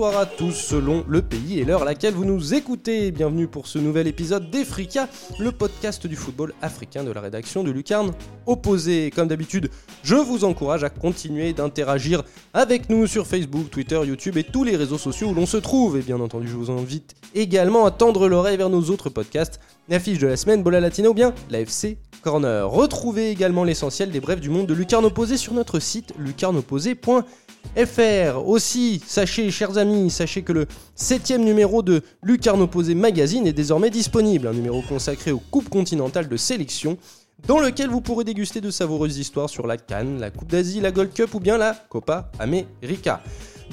bonsoir à tous selon le pays et l'heure à laquelle vous nous écoutez. Bienvenue pour ce nouvel épisode d'Efrica, le podcast du football africain de la rédaction de Lucarne Opposé. Comme d'habitude, je vous encourage à continuer d'interagir avec nous sur Facebook, Twitter, YouTube et tous les réseaux sociaux où l'on se trouve. Et bien entendu, je vous invite également à tendre l'oreille vers nos autres podcasts, l'affiche de la semaine, Bola Latina ou bien l'AFC Corner. Retrouvez également l'essentiel des brèves du monde de Lucarne Opposé sur notre site lucarneopposé.fr. Aussi, sachez, chers amis, sachez que le septième numéro de Lucarne Opposé Magazine est désormais disponible, un numéro consacré aux coupes continentales de sélection dans lequel vous pourrez déguster de savoureuses histoires sur la Cannes, la Coupe d'Asie, la Gold Cup ou bien la Copa América.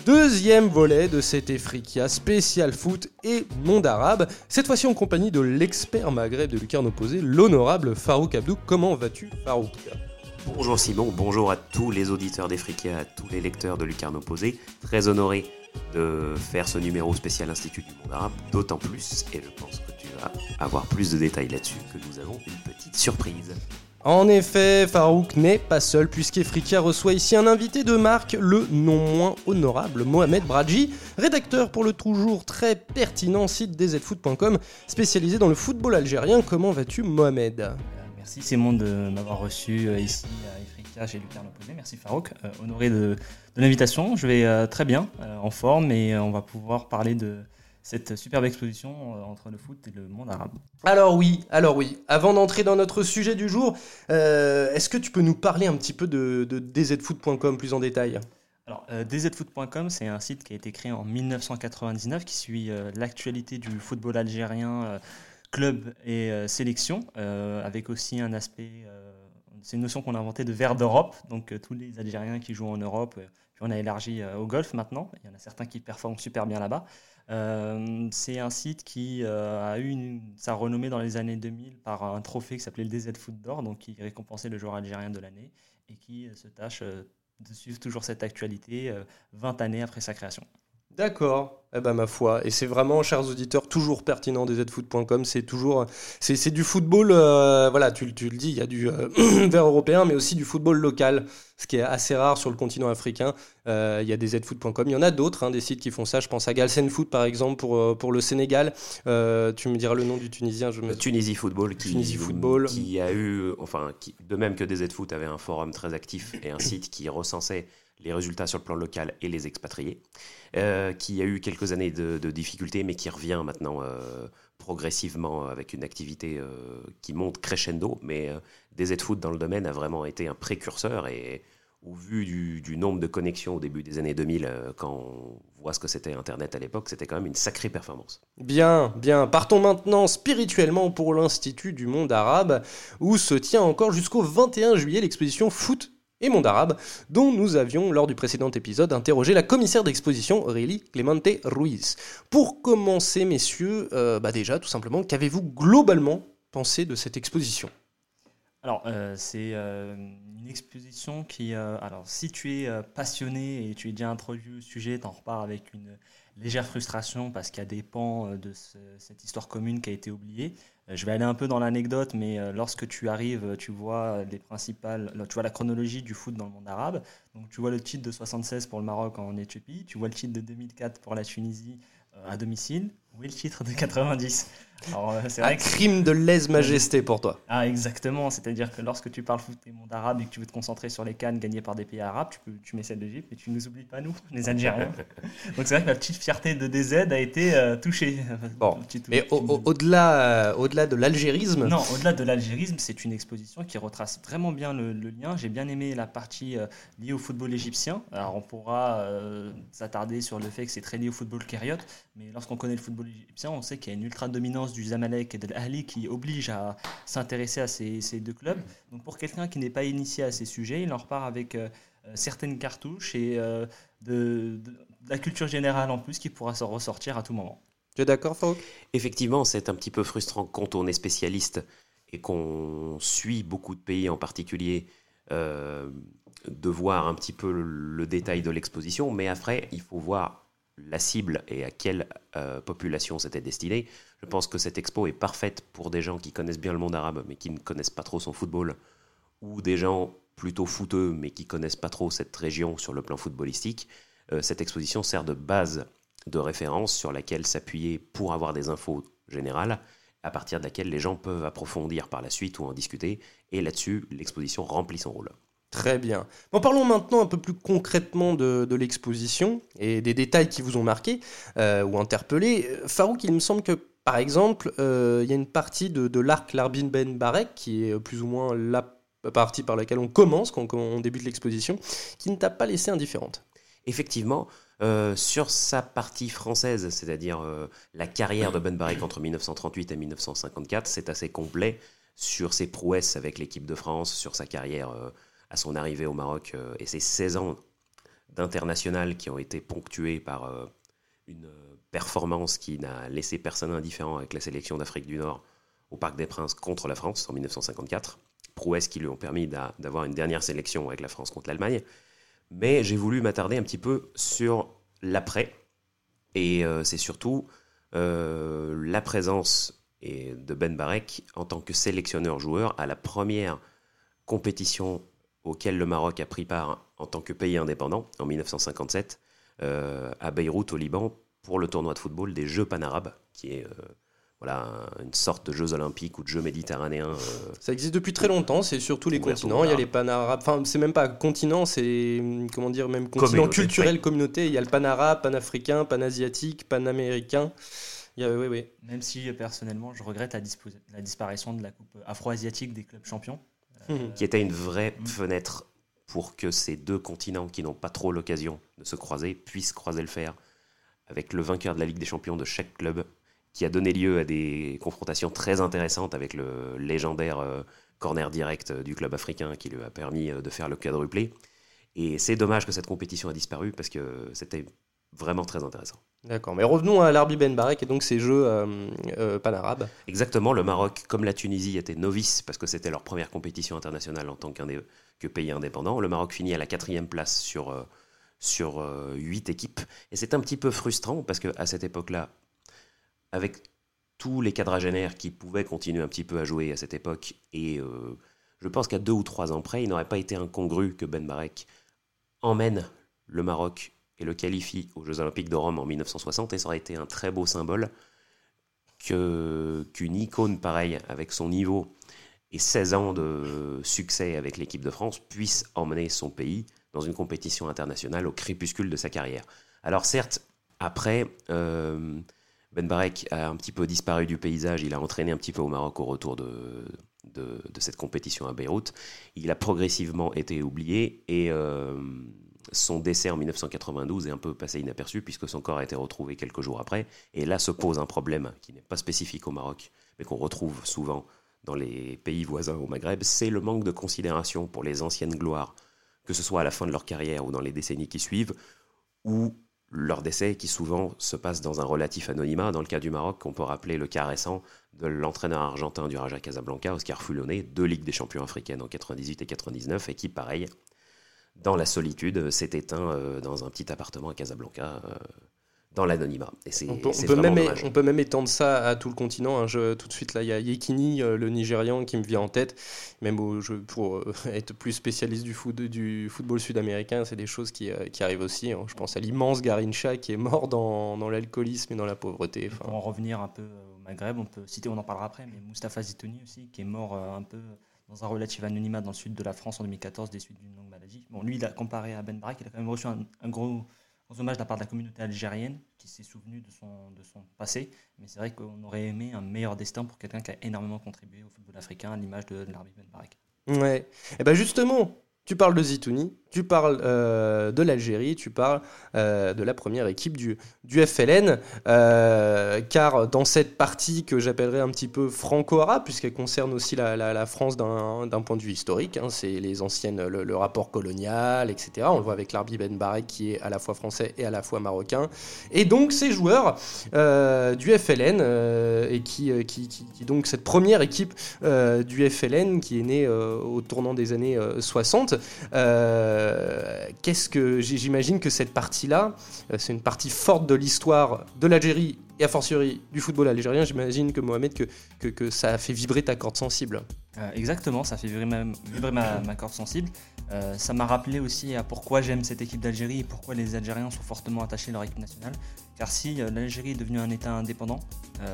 Deuxième volet de cet Efrikia spécial foot et monde arabe, cette fois-ci en compagnie de l'expert maghreb de Lucarne Opposé, l'honorable Farouk Abdou. Comment vas-tu Farouk? Bonjour Simon, bonjour à tous les auditeurs d'Efrikia, à tous les lecteurs de Lucarne Opposé. Très honoré de faire ce numéro spécial Institut du monde arabe, d'autant plus, et je pense que tu vas avoir plus de détails là-dessus, que nous avons une petite surprise. En effet, Farouk n'est pas seul puisqu'Efrikia reçoit ici un invité de marque, le non moins honorable Mohamed Bradji, rédacteur pour le toujours très pertinent site dzfoot.com spécialisé dans le football algérien. Comment vas-tu Mohamed? Merci Simon de m'avoir reçu euh, ici à Efrikia chez Lucarne Opposé. Merci Farouk, euh, honoré de, de l'invitation. Je vais euh, très bien, en forme et on va pouvoir parler de cette superbe exposition entre le foot et le monde arabe. Alors oui, alors oui. Avant d'entrer dans notre sujet du jour, euh, est-ce que tu peux nous parler un petit peu de, de dzfoot.com plus en détail? Alors, euh, dzfoot.com, c'est un site qui a été créé en 1999 qui suit euh, l'actualité du football algérien, club et euh, sélection, euh, avec aussi un aspect, euh, c'est une notion qu'on a inventée de vers d'Europe, donc tous les Algériens qui jouent en Europe, puis on a élargi au golf maintenant, il y en a certains qui performent super bien là-bas. C'est un site qui a eu sa renommée dans les années 2000 par un trophée qui s'appelait le DZ Foot d'Or, donc qui récompensait le joueur algérien de l'année et qui se tâche de suivre toujours cette actualité euh, 20 années après sa création. D'accord. Eh ben ma foi. Et c'est vraiment, chers auditeurs, toujours pertinent dzfoot.com. C'est toujours, c'est c'est du football. euh, voilà, tu, tu le dis, il y a du euh, vert européen, mais aussi du football local, ce qui est assez rare sur le continent africain. Euh, il y a des dzfoot.com. Il y en a d'autres, hein, des sites qui font ça. Je pense à Galsen Foot par exemple pour pour le Sénégal. Tu me diras le nom du Tunisien. Je me... Tunisie Football qui, Tunisie Football. qui a eu, enfin, qui, de même que DZ Foot avait un forum très actif et un site qui recensait les résultats sur le plan local et les expatriés, euh, qui a eu quelques années de, difficultés, mais qui revient maintenant euh, progressivement avec une activité euh, qui monte crescendo. Mais euh, DZ Foot dans le domaine a vraiment été un précurseur et au vu du, du nombre de connexions au début des années 2000, euh, quand on voit ce que c'était Internet à l'époque, c'était quand même une sacrée performance. Bien, bien. Partons maintenant spirituellement pour l'Institut du monde arabe, où se tient encore jusqu'au 21 juillet l'exposition Foot et monde arabe, dont nous avions, lors du précédent épisode, interrogé la commissaire d'exposition, Aurélie Clemente Ruiz. Pour commencer, messieurs, euh, bah déjà, tout simplement, qu'avez-vous globalement pensé de cette exposition? Alors, euh, c'est euh, une exposition qui, alors, si tu es passionné et tu es déjà introduit au sujet, t'en repars avec une légère frustration parce qu'il y a des pans euh, de ce- cette histoire commune qui a été oubliée. Euh, je vais aller un peu dans l'anecdote, mais euh, lorsque tu arrives, tu vois les principales, tu vois la chronologie du foot dans le monde arabe. Donc, tu vois le titre de 76 pour le Maroc en Éthiopie, tu vois le titre de 2004 pour la Tunisie à domicile. Où est le titre de 90 Alors, euh, c'est Un vrai que crime de lèse-majesté pour toi. ah, exactement. C'est-à-dire que lorsque tu parles foot et monde arabe et que tu veux te concentrer sur les cannes gagnées par des pays arabes, tu, peux, tu mets celle d'Égypte, mais tu ne nous oublies pas, nous, les Algériens. Donc c'est vrai que la petite fierté de DZ a été euh, touchée. Bon, Mais tu- au- au- au-delà, euh, au-delà de l'algérisme, non, au-delà de l'algérisme, c'est une exposition qui retrace vraiment bien le, le lien. J'ai bien aimé la partie euh, liée au football égyptien. Alors on pourra euh, s'attarder sur le fait que c'est très lié au football kériote, mais lorsqu'on connaît le football égyptien, on sait qu'il y a une ultra dominance du Zamalek et de l'Ahli qui oblige à s'intéresser à ces, ces deux clubs. Donc pour quelqu'un qui n'est pas initié à ces sujets, il en repart avec euh, euh, certaines cartouches et euh, de, de- de la culture générale en plus qui pourra se ressortir à tout moment. tu es d'accord, Farouk? Effectivement, c'est un petit peu frustrant quand on est spécialiste et qu'on suit beaucoup de pays en particulier euh, de voir un petit peu le, le détail de l'exposition, mais après, il faut voir la cible et à quelle euh, population c'était destiné. Je pense que cette expo est parfaite pour des gens qui connaissent bien le monde arabe, mais qui ne connaissent pas trop son football, ou des gens plutôt footeux, mais qui connaissent pas trop cette région sur le plan footballistique. Euh, cette exposition sert de base de référence sur laquelle s'appuyer pour avoir des infos générales, à partir de laquelle les gens peuvent approfondir par la suite ou en discuter. Et là-dessus, l'exposition remplit son rôle. Très bien. Parlons maintenant un peu plus concrètement de, l'exposition et des détails qui vous ont marqué euh, ou interpellé. Farouk, il me semble que, par exemple, euh, il y a une partie de, l'arc Larbin Ben Barek, qui est plus ou moins la partie par laquelle on commence quand, on débute l'exposition, qui ne t'a pas laissé indifférente. Effectivement, euh, sur sa partie française, c'est-à-dire la carrière de Ben Barek entre 1938 et 1954, c'est assez complet sur ses prouesses avec l'équipe de France, sur sa carrière à son arrivée au Maroc euh, et ses 16 ans d'international qui ont été ponctués par euh, une performance qui n'a laissé personne indifférent avec la sélection d'Afrique du Nord au Parc des Princes contre la France en 1954. Prouesses qui lui ont permis d'avoir une dernière sélection avec la France contre l'Allemagne. Mais j'ai voulu m'attarder un petit peu sur l'après. Et euh, c'est surtout la présence de Ben Barek en tant que sélectionneur-joueur à la première compétition auquel le Maroc a pris part en tant que pays indépendant en 1957 euh, à Beyrouth au Liban pour le tournoi de football des Jeux panarabes, qui est euh, voilà, une sorte de Jeux olympiques ou de Jeux méditerranéens. Euh, ça existe depuis très longtemps, c'est sur tous les continents. Il y a les panarabes, enfin c'est même pas continent, c'est comment dire, même continent culturel, communauté. Il y a le panarabe, panafricain, panasiatique, panaméricain. Il y a, oui, oui. Même si personnellement je regrette la, la disparition de la coupe afro-asiatique des clubs champions. Qui était une vraie fenêtre pour que ces deux continents qui n'ont pas trop l'occasion de se croiser puissent croiser le fer avec le vainqueur de la Ligue des Champions de chaque club, qui a donné lieu à des confrontations très intéressantes avec le légendaire euh, corner direct du club africain qui lui a permis euh, de faire le quadruplé. Et c'est dommage que cette compétition a disparu parce que c'était vraiment très intéressant. D'accord, mais revenons à l'Arbi Ben Barek et donc ces jeux euh, euh, panarabes. Exactement, le Maroc, comme la Tunisie, était novice parce que c'était leur première compétition internationale en tant que pays indépendant. Le Maroc finit à la quatrième place sur, euh, sur huit équipes. Et c'est un petit peu frustrant parce qu'à cette époque-là, avec tous les quadragénaires qui pouvaient continuer un petit peu à jouer à cette époque, et je pense qu'à deux ou trois ans près, il n'aurait pas été incongru que Ben Barek emmène le Maroc et le qualifie aux Jeux Olympiques de Rome en 1960, et ça aurait été un très beau symbole qu'une icône pareille, avec son niveau et 16 ans de succès avec l'équipe de France, puisse emmener son pays dans une compétition internationale au crépuscule de sa carrière. Alors certes, après, euh, Ben Barek a un petit peu disparu du paysage, il a entraîné un petit peu au Maroc au retour de, de, cette compétition à Beyrouth, il a progressivement été oublié, et... Euh, son décès en 1992 est un peu passé inaperçu puisque son corps a été retrouvé quelques jours après. Et là se pose un problème qui n'est pas spécifique au Maroc, mais qu'on retrouve souvent dans les pays voisins au Maghreb, c'est le manque de considération pour les anciennes gloires, que ce soit à la fin de leur carrière ou dans les décennies qui suivent, ou leur décès qui souvent se passe dans un relatif anonymat. Dans le cas du Maroc, on peut rappeler le cas récent de l'entraîneur argentin du Raja Casablanca, Oscar Fulonné, deux Ligues des champions africaines en 98 et 99, et qui, pareil, dans la solitude, s'est éteint euh, dans un petit appartement à Casablanca, euh, dans l'anonymat. on, peut, on, peut même, on peut même étendre ça à tout le continent. Hein. Je, tout de suite, là, il y a Yekini, euh, le Nigérian, qui me vient en tête. Même au, pour être plus spécialiste du, foot, du football sud-américain, c'est des choses qui, qui, arrivent aussi. Hein. Je pense à l'immense Garincha qui est mort dans, dans l'alcoolisme et dans la pauvreté. Pour en revenir un peu au Maghreb, on peut citer, on en parlera après, mais Mustapha Zitouni aussi, qui est mort un peu dans un relatif anonymat dans le sud de la France en 2014 des suites d'une longue maladie. Bon, lui, il a comparé à Ben Barak, il a quand même reçu un, gros, hommage de la part de la communauté algérienne qui s'est souvenu de son, de son passé. Mais c'est vrai qu'on aurait aimé un meilleur destin pour quelqu'un qui a énormément contribué au football africain, à l'image de, de Ben Barak. Ouais. Et eh ben justement, tu parles de Zitouni, tu parles euh, de l'Algérie, tu parles euh, de la première équipe du, FLN, euh, car dans cette partie que j'appellerais un petit peu franco-arabe, puisqu'elle concerne aussi la, France d'un point de vue historique, hein, c'est les anciennes, le, rapport colonial, etc. On le voit avec l'Arbi Ben Barek qui est à la fois français et à la fois marocain. Et donc ces joueurs du FLN, et qui, donc cette première équipe du FLN qui est née au tournant des années 60, euh, qu'est-ce que j'imagine que cette partie-là, euh, c'est une partie forte de l'histoire de l'Algérie et a fortiori du football algérien, j'imagine que Mohamed, que, que, ça a fait vibrer ta corde sensible. Euh, exactement, ça fait vibrer ma, vibrer ma, corde sensible. Euh, ça m'a rappelé aussi à pourquoi j'aime cette équipe d'Algérie et pourquoi les Algériens sont fortement attachés à leur équipe nationale. Car si euh, l'Algérie est devenue un État indépendant,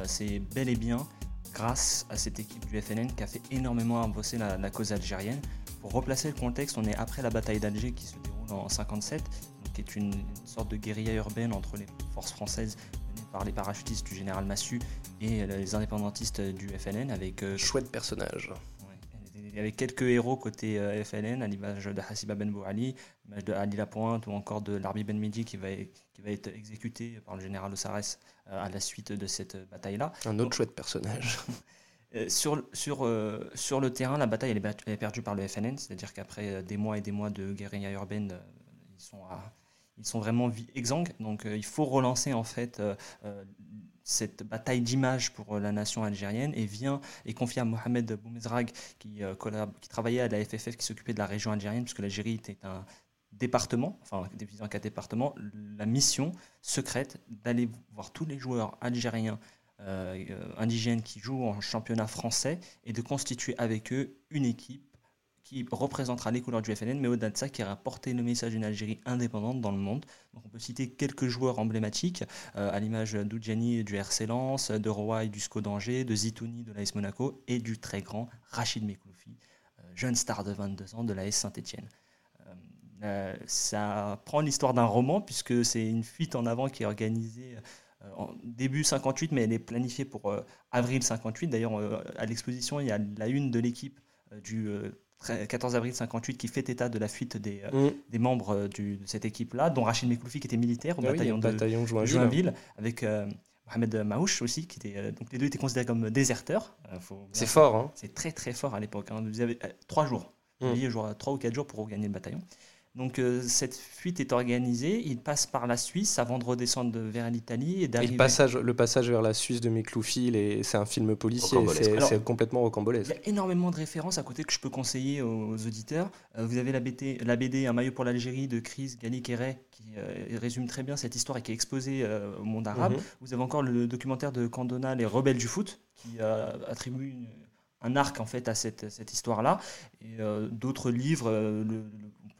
c'est bel et bien grâce à cette équipe du FNN qui a fait énormément avancer la, la cause algérienne. Pour replacer le contexte, on est après la bataille d'Alger qui se déroule en 57, qui est une, une, sorte de guérilla urbaine entre les forces françaises menées par les parachutistes du général Massu et les indépendantistes du FNN avec... Chouette personnage il y avait quelques héros côté euh, FLN, à l'image de Hassiba Ben Bouali, l'image de Ali Lapointe ou encore de Larbi Ben Midi qui va, qui va être exécuté par le général Osares euh, à la suite de cette bataille-là. Un autre chouette personnage. Euh, sur, sur, le terrain, la bataille est, perdue par le FNN, c'est-à-dire qu'après des mois et des mois de guérilla urbaine, ils sont vraiment exsangues. Donc il faut relancer en fait cette bataille d'image pour euh, la nation algérienne et vient et confie à Mohamed Boumezrag qui, euh, qui travaillait à la FFF qui s'occupait de la région algérienne puisque l'Algérie était un département, enfin divisé en quatre départements, la mission secrète d'aller voir tous les joueurs algériens euh, indigènes qui jouent en championnat français et de constituer avec eux une équipe qui représentera les couleurs du FNN, mais au-delà de ça, qui a porté le message d'une Algérie indépendante dans le monde. Donc on peut citer quelques joueurs emblématiques, euh, à l'image d'Oudjani du RC Lens, de Roy du SCO d'Angers, de Zitouni de l'AS Monaco et du très grand Rachid Mekloufi, euh, jeune star de 22 ans de l'AS Saint-Etienne. Euh, ça prend l'histoire d'un roman, puisque c'est une fuite en avant qui est organisée en début 58, mais elle est planifiée pour avril 58. D'ailleurs, à l'exposition, il y a la une de l'équipe du 14 avril 58 qui fait état de la fuite des, euh, mm. des membres euh, du, de cette équipe-là, dont Rachid Mekloufi qui était militaire au ah bataillon, oui, de bataillon Joinville, Joinville avec euh, Mohamed Maouche aussi, qui était, donc les deux étaient considérés comme déserteurs. c'est fort, hein C'est très très fort à l'époque. Hein. Vous avez trois jours, mm. trois ou quatre jours pour regagner le bataillon. Donc euh, cette fuite est organisée, il passe par la Suisse avant de redescendre vers l'Italie et d'arriver. Le passage, le passage vers la Suisse de Mikloufi, c'est un film policier, c'est complètement rocambolesque. Il y a énormément de références à côté que je peux conseiller aux, auditeurs. Euh, vous avez la, BT, la, BD Un maillot pour l'Algérie de Chris Gali qui euh, résume très bien cette histoire et qui est exposée au monde arabe. Mhm. Vous avez encore le documentaire de Candona, Les rebelles du foot, qui attribue une, un arc en fait à cette, cette histoire-là. Et d'autres livres, le,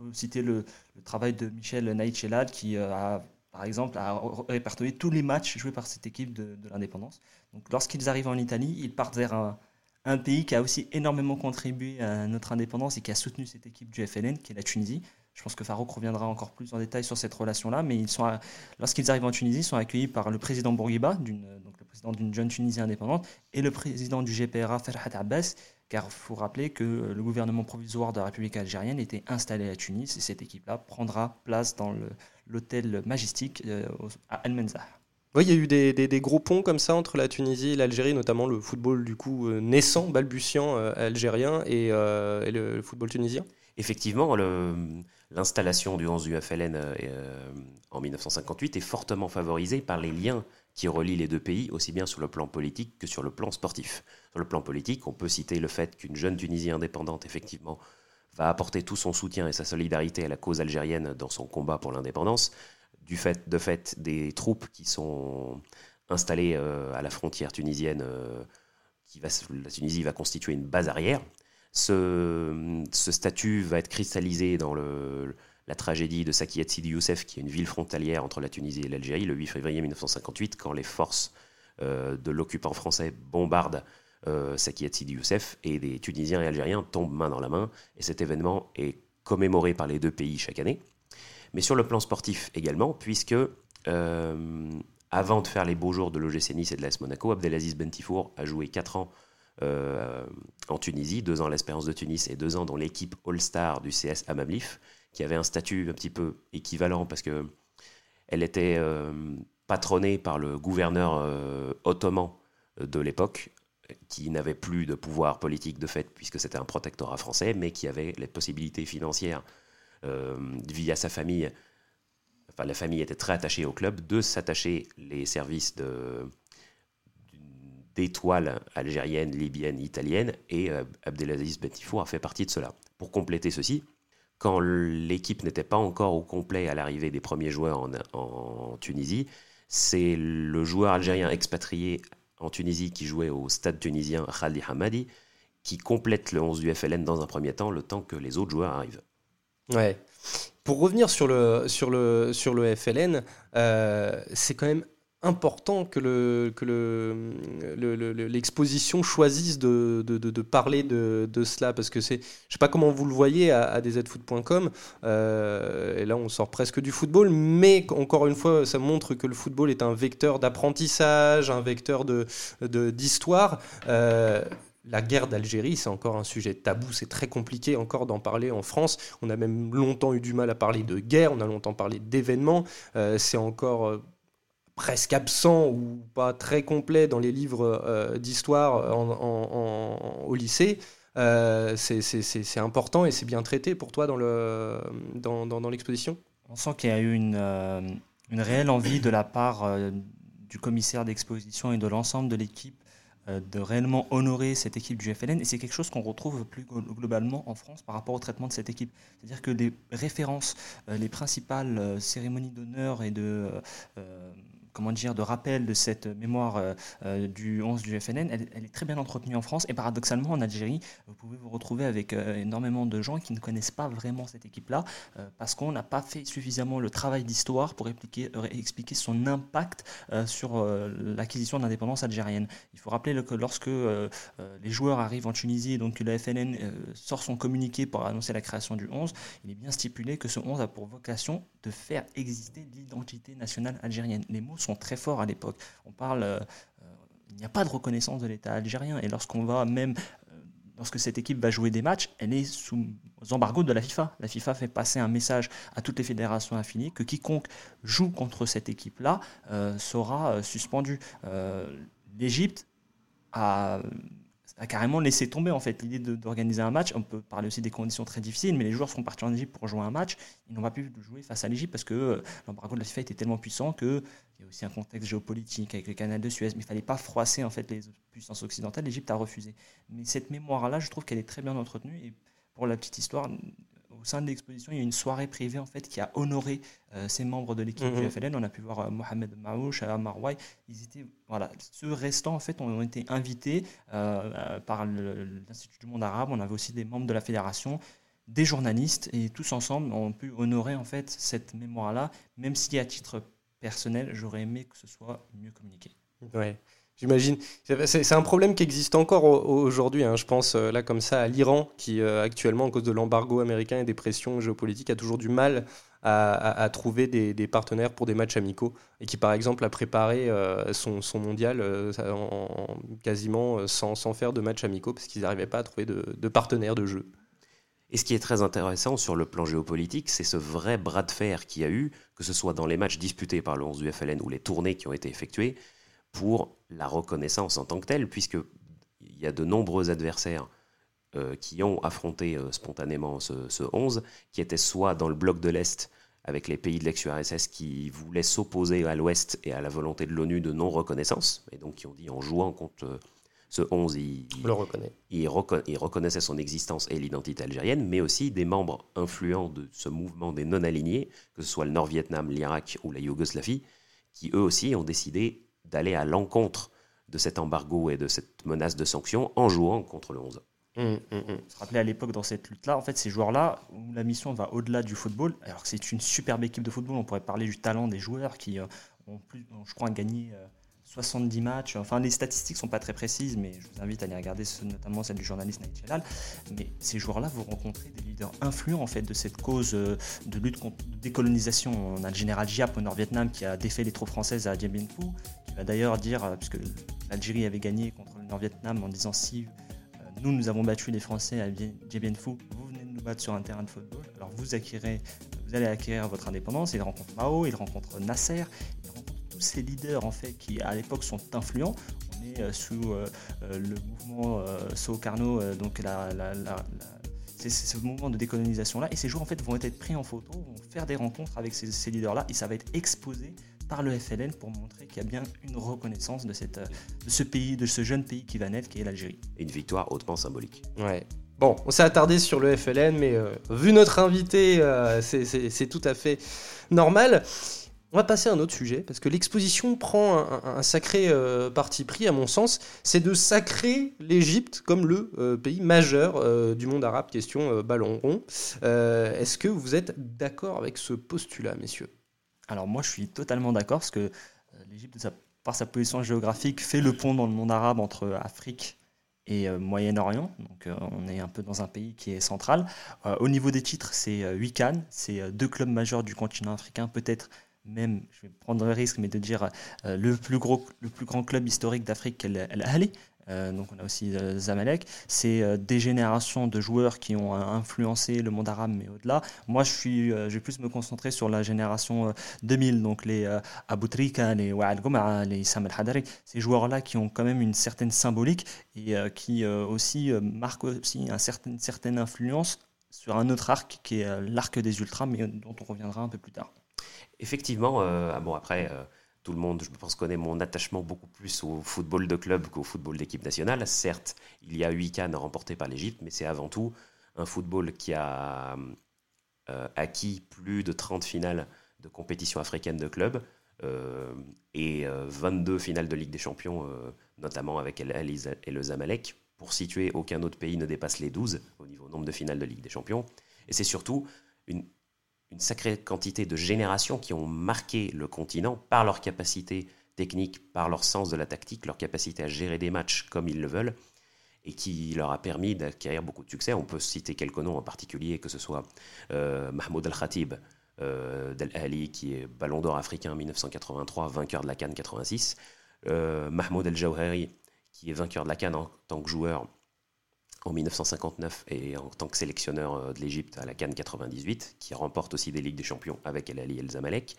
peut citer le, travail de Michel Naïchelad qui euh, a, par exemple, a répertorié tous les matchs joués par cette équipe de, l'indépendance. Donc, lorsqu'ils arrivent en Italie, ils partent vers un, pays qui a aussi énormément contribué à notre indépendance et qui a soutenu cette équipe du FLN, qui est la Tunisie. Je pense que Farouk reviendra encore plus en détail sur cette relation-là, mais ils sont, lorsqu'ils arrivent en Tunisie, ils sont accueillis par le président Bourguiba, donc le président d'une jeune Tunisie indépendante, et le président du GPRA, Ferhat Abbas, car il faut rappeler que le gouvernement provisoire de la République algérienne était installé à Tunis et cette équipe-là prendra place dans l'hôtel Majestic euh, à El Menzah. Oui, il y a eu des, des, gros ponts comme ça entre la Tunisie et l'Algérie, notamment le football du coup euh, naissant, balbutiant euh, algérien et, et le, football tunisien. Effectivement, l'installation du 11 du FLN en 1958 est fortement favorisée par les liens qui relie les deux pays, aussi bien sur le plan politique que sur le plan sportif. Sur le plan politique, on peut citer le fait qu'une jeune Tunisie indépendante, effectivement, va apporter tout son soutien et sa solidarité à la cause algérienne dans son combat pour l'indépendance, du fait, de fait des troupes qui sont installées euh, à la frontière tunisienne, euh, la Tunisie va constituer une base arrière. Ce, statut va être cristallisé dans la tragédie de Sakiet Sidi Youssef, qui est une ville frontalière entre la Tunisie et l'Algérie, le 8 février 1958, quand les forces euh, de l'occupant français bombardent euh, Sakiet Sidi Youssef et des Tunisiens et Algériens tombent main dans la main. Et cet événement est commémoré par les deux pays chaque année. Mais sur le plan sportif également, puisque euh, avant de faire les beaux jours de l'OGC Nice et de l'AS Monaco, Abdelaziz Bentifour a joué 4 ans euh, en Tunisie, 2 ans à l'Espérance de Tunis et 2 ans dans l'équipe All-Star du CS Amamlif qui avait un statut un petit peu équivalent parce que elle était euh, patronnée par le gouverneur ottoman de l'époque, qui n'avait plus de pouvoir politique de fait puisque c'était un protectorat français, mais qui avait les possibilités financières euh, via sa famille. Enfin, la famille était très attachée au club de s'attacher les services d'étoiles algériennes, libyennes, italiennes, et Abdelaziz Bentifou a fait partie de cela. Pour compléter ceci, quand l'équipe n'était pas encore au complet à l'arrivée des premiers joueurs en, Tunisie, c'est le joueur algérien expatrié en Tunisie qui jouait au stade tunisien Khali Hamadi qui complète le 11 du FLN dans un premier temps, le temps que les autres joueurs arrivent. Ouais. Pour revenir sur le, sur le, sur le FLN, euh, c'est quand même important que le que le, l'exposition choisisse de, parler de, cela parce que c'est je sais pas comment vous le voyez à, à euh, et là on sort presque du football mais encore une fois ça montre que le football est un vecteur d'apprentissage un vecteur d'histoire euh, la guerre d'Algérie, c'est encore un sujet tabou, c'est très compliqué encore d'en parler en France. On a même longtemps eu du mal à parler de guerre, on a longtemps parlé d'événements. Euh, c'est encore presque absent ou pas très complet dans les livres euh, d'histoire au lycée. c'est important et c'est bien traité pour toi dans l'exposition dans, On sent qu'il y a eu une, une réelle envie de la part du commissaire d'exposition et de l'ensemble de l'équipe euh, de réellement honorer cette équipe du FLN. Et c'est quelque chose qu'on retrouve plus globalement en France par rapport au traitement de cette équipe. C'est-à-dire que les références, euh, les principales euh, cérémonies d'honneur et de comment dire, de rappel de cette mémoire euh, euh, du 11 du FNN, elle, est très bien entretenue en France. Et paradoxalement, en Algérie, vous pouvez vous retrouver avec euh, énormément de gens qui ne connaissent pas vraiment cette équipe-là, parce qu'on n'a pas fait suffisamment le travail d'histoire pour expliquer, son impact sur l'acquisition de l'indépendance algérienne. Il faut rappeler que lorsque les joueurs arrivent en Tunisie, donc que le FNN sort son communiqué pour annoncer la création du 11, il est bien stipulé que ce 11 a pour vocation de faire exister l'identité nationale algérienne. Les mots sont très forts à l'époque. On parle, euh, euh, il n'y a pas de reconnaissance de l'État algérien. Et lorsqu'on va même, euh, lorsque cette équipe va jouer des matchs, elle est sous embargo de la FIFA. La FIFA fait passer un message à toutes les fédérations affiliées que quiconque joue contre cette équipe-là sera suspendu. L'Égypte a a carrément laissé tomber en fait l'idée d'organiser un match. On peut parler aussi des conditions très difficiles, mais les joueurs sont partis en Égypte pour jouer un match. Ils n'ont pas pu jouer face à l'Égypte parce que euh, l'embargo de la FIFA était tellement puissant qu'il y a aussi un contexte géopolitique avec le canal de Suez. Mais il ne fallait pas froisser en fait les puissances occidentales. L'Égypte a refusé. Mais cette mémoire-là, je trouve qu'elle est très bien entretenue. Et pour la petite histoire, au sein de l'exposition, il y a une soirée privée en fait qui a honoré euh, ces membres de l'équipe du mhm. FLN. On a pu voir euh, Mohamed Maouch, Marwai. Ils étaient, voilà, ceux restants en fait ont été invités euh, par l'Institut du monde arabe. On avait aussi des membres de la fédération, des journalistes et tous ensemble ont pu honorer en fait cette mémoire-là, même si à titre personnel, j'aurais aimé que ce soit mieux communiqué. Ouais. J'imagine. C'est un problème qui existe encore aujourd'hui. Hein. Je pense euh, là comme ça à l'Iran, qui euh, actuellement, à cause de l'embargo américain et des pressions géopolitiques, a toujours du mal à, trouver des, partenaires pour des matchs amicaux. Et qui, par exemple, a préparé euh, son, mondial en, quasiment sans, faire de matchs amicaux, parce qu'ils n'arrivaient pas à trouver de, de partenaires de jeu. Et ce qui est très intéressant sur le plan géopolitique, c'est ce vrai bras de fer qu'il y a eu, que ce soit dans les matchs disputés par le 11 du FLN ou les tournées qui ont été effectuées, pour la reconnaissance en tant que telle, puisqu'il y a de nombreux adversaires euh, qui ont affronté euh, spontanément ce, ce, 11, qui étaient soit dans le bloc de l'Est, avec les pays de l'ex-URSS qui voulaient s'opposer à l'Ouest et à la volonté de l'ONU de non-reconnaissance, et donc qui ont dit en jouant contre euh, ce 11, il, il, reconnaissait son existence et l'identité algérienne, mais aussi des membres influents de ce mouvement des non-alignés, que ce soit le Nord-Vietnam, l'Irak ou la Yougoslavie, qui eux aussi ont décidé d'aller à l'encontre de cet embargo et de cette menace de sanctions en jouant contre le 11. Mmh, mmh, mmh. Se rappeler à l'époque dans cette lutte-là, en fait, ces joueurs-là, la mission va au-delà du football, alors que c'est une superbe équipe de football, on pourrait parler du talent des joueurs qui euh, ont plus, je crois, gagné euh, 70 matchs. Enfin, les statistiques sont pas très précises, mais je vous invite à aller regarder, notamment celle du journaliste Naït Mais ces joueurs-là, vous rencontrez des leaders influents en fait de cette cause euh, de lutte contre la décolonisation. On a le général Giap au Nord-Vietnam qui a défait les troupes françaises à Dien Bien Phu, qui va d'ailleurs dire, euh, puisque l'Algérie avait gagné contre le Nord-Vietnam en disant si euh, nous, nous avons battu les Français à Dien Bien Phu, vous venez de nous battre sur un terrain de football, alors vous acquérez, vous allez acquérir votre indépendance. Il rencontre Mao, il rencontre Nasser, ces leaders en fait qui à l'époque sont influents. On est euh, sous euh, euh, le mouvement Sokarno, donc la, c'est ce mouvement de décolonisation là et ces joueurs en fait vont être pris en photo, vont faire des rencontres avec ces, leaders là et ça va être exposé par le FLN pour montrer qu'il y a bien une reconnaissance de, cette, de ce pays, de ce jeune pays qui va naître, qui est l'Algérie. Une victoire hautement symbolique. Ouais. Bon, on s'est attardé sur le FLN, mais vu notre invité, c'est tout à fait normal. On va passer à un autre sujet, parce que l'exposition prend un, sacré euh, parti pris, à mon sens, c'est de sacrer l'Égypte comme le euh, pays majeur euh, du monde arabe, question ballon rond. Est-ce que vous êtes d'accord avec ce postulat, messieurs? Alors moi, je suis totalement d'accord, parce que l'Égypte, par sa position géographique, fait le pont dans le monde arabe entre Afrique et Moyen-Orient. Donc on est un peu dans un pays qui est central. au niveau des titres, c'est 8 Cannes, c'est deux clubs majeurs du continent africain, peut-être même, je vais prendre le risque, mais de dire euh, le, plus gros, le plus grand club historique d'Afrique, l'Ahli. Euh, donc on a aussi euh, Zamalek. C'est des générations de joueurs qui ont influencé le monde arabe, mais au-delà. Moi, je, suis, je vais plus me concentrer sur la génération 2000, donc les Aboutrika, les Wa'al les Sam al-Hadari. Ces joueurs-là qui ont quand même une certaine symbolique et qui aussi marquent aussi un certain, une certaine influence sur un autre arc qui est l'arc des Ultras, mais dont on reviendra un peu plus tard. Effectivement, euh, ah bon après, euh, tout le monde, je pense, connaît mon attachement beaucoup plus au football de club qu'au football d'équipe nationale. Certes, il y a 8 cannes remportées par l'Égypte, mais c'est avant tout un football qui a euh, acquis plus de 30 finales de compétition africaine de club et 22 finales de Ligue des Champions, notamment avec El et le Zamalek. Pour situer, aucun autre pays ne dépasse les 12 au niveau nombre de finales de Ligue des Champions. Et c'est surtout une, une sacrée quantité de générations qui ont marqué le continent par leur capacité technique, par leur sens de la tactique, leur capacité à gérer des matchs comme ils le veulent, et qui leur a permis d'acquérir beaucoup de succès. On peut citer quelques noms en particulier, que ce soit euh, Mahmoud Al-Khatib euh, d'Al-Ali, qui est ballon d'or africain 1983, vainqueur de la Cannes 86, euh, Mahmoud El-Jawhari, qui est vainqueur de la Cannes en tant que joueur en 1959 et en tant que sélectionneur euh, de l'Égypte à la Cannes 98, qui remporte aussi des Ligues des Champions avec El Ali et El Zamalek.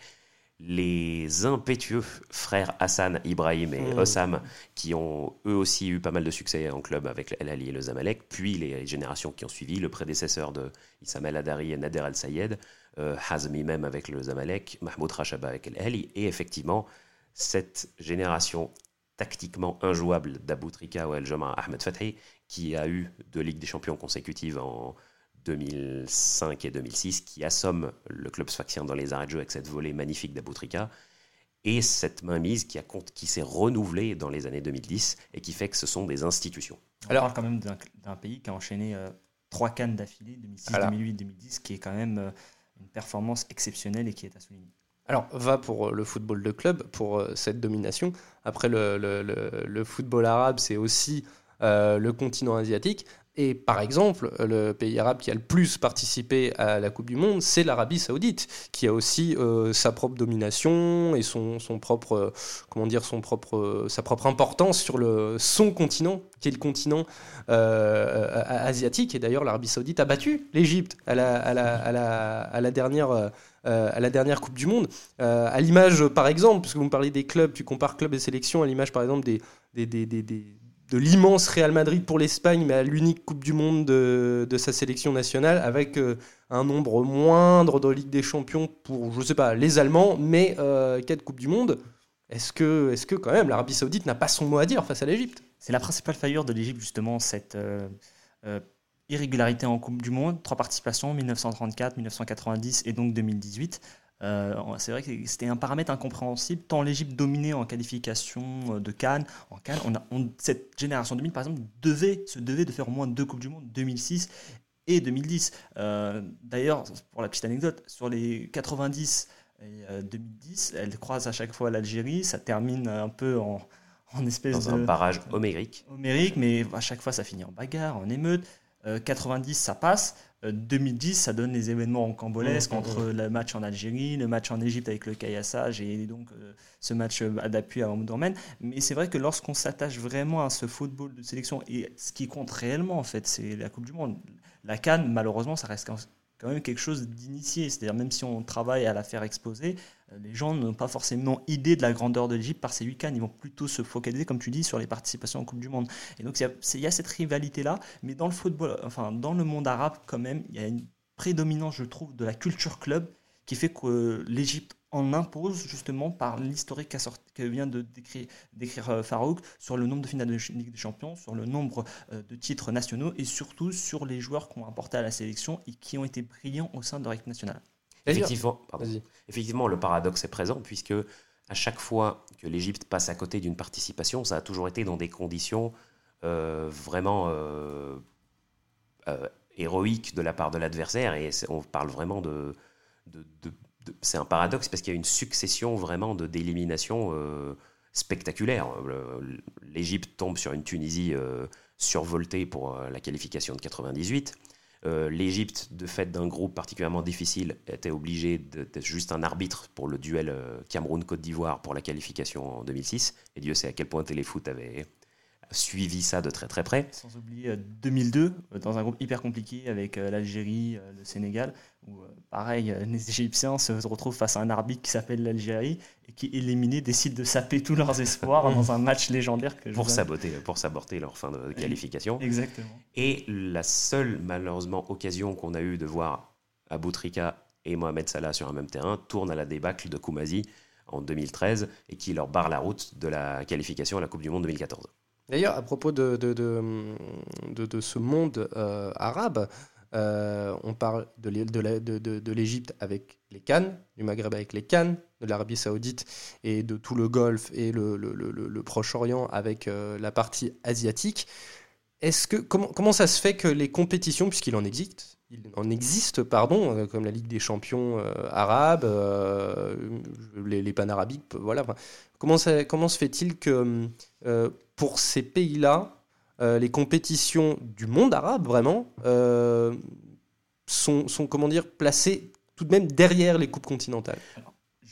Les impétueux frères Hassan, Ibrahim et mmh. Ossam, qui ont eux aussi eu pas mal de succès en club avec El Ali et le Zamalek, puis les générations qui ont suivi, le prédécesseur de Issam El Adari et Nader Al Sayed, euh, Hazmi même avec le Zamalek, Mahmoud Rachaba avec El Ali, et effectivement, cette génération tactiquement injouable d'Abou Trika ou El Jama Ahmed Fathi, qui a eu deux Ligues des Champions consécutives en 2005 et 2006, qui assomme le club sfaxien dans les arrêts de jeu avec cette volée magnifique d'Aboutrika, et cette mainmise qui, a, qui s'est renouvelée dans les années 2010 et qui fait que ce sont des institutions. On Alors, parle quand même d'un, pays qui a enchaîné euh, trois cannes d'affilée, 2006, 2008, 2010, qui est quand même euh, une performance exceptionnelle et qui est à souligner. Alors, va pour le football de club, pour euh, cette domination. Après, le, le, le football arabe, c'est aussi euh, le continent asiatique. Et par exemple, le pays arabe qui a le plus participé à la Coupe du Monde, c'est l'Arabie Saoudite, qui a aussi euh, sa propre domination et son, son propre, comment dire, son propre, sa propre importance sur le, son continent, qui est le continent euh, asiatique. Et d'ailleurs, l'Arabie Saoudite a battu l'Égypte à la, à, la, à, la, à la dernière. à la dernière Coupe du Monde. à l'image, par exemple, parce que vous me parlez des clubs, tu compares clubs et sélections, à l'image, par exemple, des, des, des, des de l'immense Real Madrid pour l'Espagne, mais à l'unique Coupe du Monde de, sa sélection nationale, avec euh, un nombre moindre de Ligue des Champions pour, je sais pas, les Allemands, mais euh, quatre Coupes du Monde. Est-ce que, est que quand même l'Arabie Saoudite n'a pas son mot à dire face à l'Égypte? C'est la principale faillure de l'Égypte, justement, cette euh, irrégularité en Coupe du Monde. Trois participations, 1934, 1990 et donc 2018. Euh, c'est vrai que c'était un paramètre incompréhensible, tant l'Égypte dominait en qualification euh, de Cannes. En Cannes, on a, cette génération 2000, par exemple, devait, se devait de faire au moins deux Coupes du Monde, 2006 et 2010. Euh, d'ailleurs, pour la petite anecdote, sur les 90 et 2010, elle croise à chaque fois l'Algérie, ça termine un peu en, en espèce Dans un barrage homérique. Homérique, mais à chaque fois ça finit en bagarre, en émeute. 90, ça passe. 2010, ça donne les événements en cambolesque mmh, mmh, entre mmh. le match en Algérie, le match en Égypte avec le caillassage et donc euh, ce match euh, d'appui à Omdurman. Mais c'est vrai que lorsqu'on s'attache vraiment à ce football de sélection, et ce qui compte réellement, en fait, c'est la Coupe du Monde. La Cannes, malheureusement, ça reste quand même quelque chose d'initié. C'est-à-dire, même si on travaille à la faire exposer, euh, les gens n'ont pas forcément idée de la grandeur de l'Égypte par ces huit cannes. Ils vont plutôt se focaliser, comme tu dis, sur les participations en Coupe du Monde. Et donc, il y a cette rivalité-là. Mais dans le football, enfin, dans le monde arabe, quand même, il y a une prédominance, je trouve, de la culture club qui fait que l'Égypte en impose justement par l'historique que vient de décrire, décrire euh, Farouk sur le nombre de finales de Ligue des Champions, sur le nombre euh, de titres nationaux et surtout sur les joueurs qui ont apporté à la sélection et qui ont été brillants au sein de l'équipe nationale. Effectivement, effectivement, le paradoxe est présent puisque à chaque fois que l'Égypte passe à côté d'une participation, ça a toujours été dans des conditions euh, vraiment euh, euh, héroïques de la part de l'adversaire. Et on parle vraiment de. C'est un paradoxe parce qu'il y a une succession vraiment de d'éliminations spectaculaires. L'Égypte tombe sur une Tunisie survoltée pour la qualification de 98. Euh, L'Égypte, de fait d'un groupe particulièrement difficile, était obligée d'être juste un arbitre pour le duel euh, Cameroun-Côte d'Ivoire pour la qualification en 2006. Et Dieu sait à quel point Téléfoot avait suivi ça de très très près. Sans oublier 2002, euh, dans un groupe hyper compliqué avec l'Algérie, le Sénégal, où pareil, les Égyptiens se retrouvent face à un arbitre qui s'appelle l'Algérie et qui, éliminé, décide de saper tous leurs espoirs dans un match légendaire. Que pour, saboter, pour saboter leur fin de qualification. Exactement. Et la seule, malheureusement, occasion qu'on a eue de voir Aboutrika et Mohamed Salah sur un même terrain tourne à la débâcle de Koumazi en 2013 et qui leur barre la route de la qualification à la Coupe du Monde 2014. D'ailleurs, à propos de, ce monde euh, arabe, euh, on parle de l'Égypte avec les Cannes, du Maghreb avec les Cannes, de l'Arabie Saoudite et de tout le Golfe et le, Proche-Orient avec euh, la partie asiatique. Est-ce que comment, comment ça se fait que les compétitions, puisqu'il en existe, il en existe, pardon, euh, comme la Ligue des champions arabes, les, les panarabiques, voilà. Comment, comment se fait-il que pour ces pays-là, euh, les compétitions du monde arabe, vraiment, euh, sont, sont, comment dire, placées tout de même derrière les coupes continentales?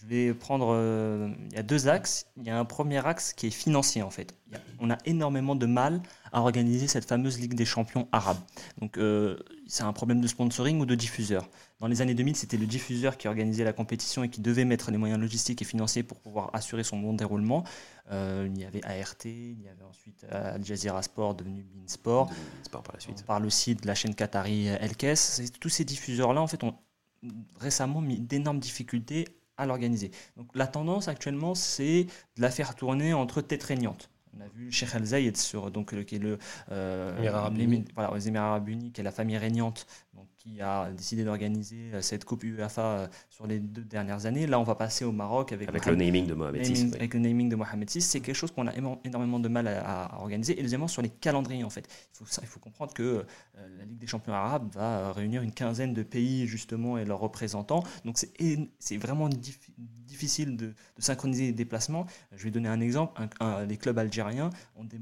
Je vais prendre. Euh, il y a deux axes. Il y a un premier axe qui est financier, en fait. on a énormément de mal à organiser cette fameuse Ligue des champions arabes. Donc, c'est un problème de sponsoring ou de diffuseur. Dans les années 2000, c'était le diffuseur qui organisait la compétition et qui devait mettre les moyens logistiques et financiers pour pouvoir assurer son bon déroulement. Euh, il y avait ART, il y avait ensuite euh, Al Jazeera Sport devenu Beansport. Sport par la suite. On parle aussi de la chaîne qatari Elkes. Tous ces diffuseurs-là, en fait, ont récemment mis d'énormes difficultés à l'organiser. Donc la tendance actuellement, c'est de la faire tourner entre têtes régnantes. On a vu Sheikh Al Zayed sur donc qui est le euh, les, voilà, les Émirats Arabes Unis, qui est la famille régnante donc qui a décidé d'organiser euh, cette Coupe UEFA euh, sur les deux dernières années. Là, on va passer au Maroc avec, avec le naming de Mohamed VI. Avec le naming de Mohamed VI, c'est quelque chose qu'on a énormément de mal à, organiser. Et deuxièmement, sur les calendriers, en fait. Il faut, il faut comprendre que euh, la Ligue des champions arabes va réunir une quinzaine de pays, justement, et leurs représentants. Donc, c'est vraiment difficile de, synchroniser les déplacements. Je vais donner un exemple. les clubs algériens ont des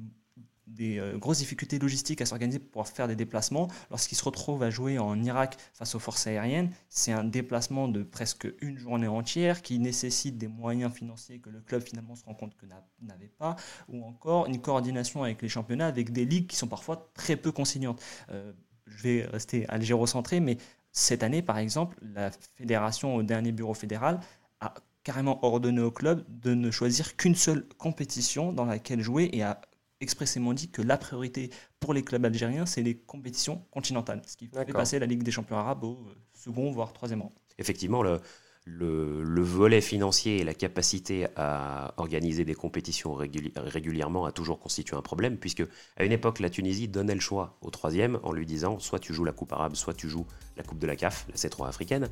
des euh, grosses difficultés logistiques à s'organiser pour faire des déplacements. Lorsqu'ils se retrouvent à jouer en Irak face aux forces aériennes, c'est un déplacement de presque une journée entière qui nécessite des moyens financiers que le club finalement se rend compte que n'avait pas, ou encore une coordination avec les championnats, avec des ligues qui sont parfois très peu conciliantes. Euh, je vais rester algérocentré, mais cette année, par exemple, la fédération au dernier bureau fédéral a carrément ordonné au club de ne choisir qu'une seule compétition dans laquelle jouer et a expressément dit que la priorité pour les clubs algériens, c'est les compétitions continentales, ce qui fait passer la Ligue des champions arabes au euh, second, voire troisième rang. Effectivement, le, le, volet financier et la capacité à organiser des compétitions régulièrement a toujours constitué un problème, puisque à une époque, la Tunisie donnait le choix au troisième en lui disant soit tu joues la Coupe arabe, soit tu joues la Coupe de la CAF, la C3 africaine.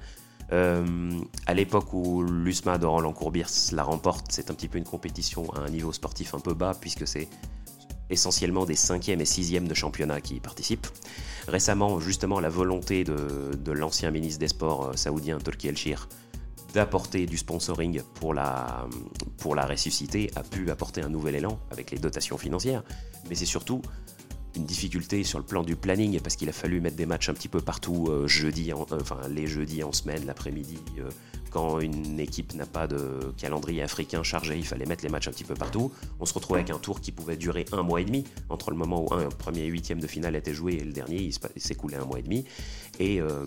Euh, à l'époque où l'USMA d'Oran Lancourbir la remporte, c'est un petit peu une compétition à un niveau sportif un peu bas, puisque c'est essentiellement des 5e et 6e de championnat qui y participent. Récemment, justement, la volonté de, l'ancien ministre des Sports euh, saoudien Turki El-Shir d'apporter du sponsoring pour la, pour la ressusciter a pu apporter un nouvel élan avec les dotations financières, mais c'est surtout une difficulté sur le plan du planning parce qu'il a fallu mettre des matchs un petit peu partout euh, jeudi, enfin les jeudis en semaine, l'après-midi, euh, quand une équipe n'a pas de calendrier africain chargé, il fallait mettre les matchs un petit peu partout. On se retrouvait avec un tour qui pouvait durer un mois et demi, entre le moment où un premier huitième de finale était joué et le dernier, il s'est coulé un mois et demi. Et, euh,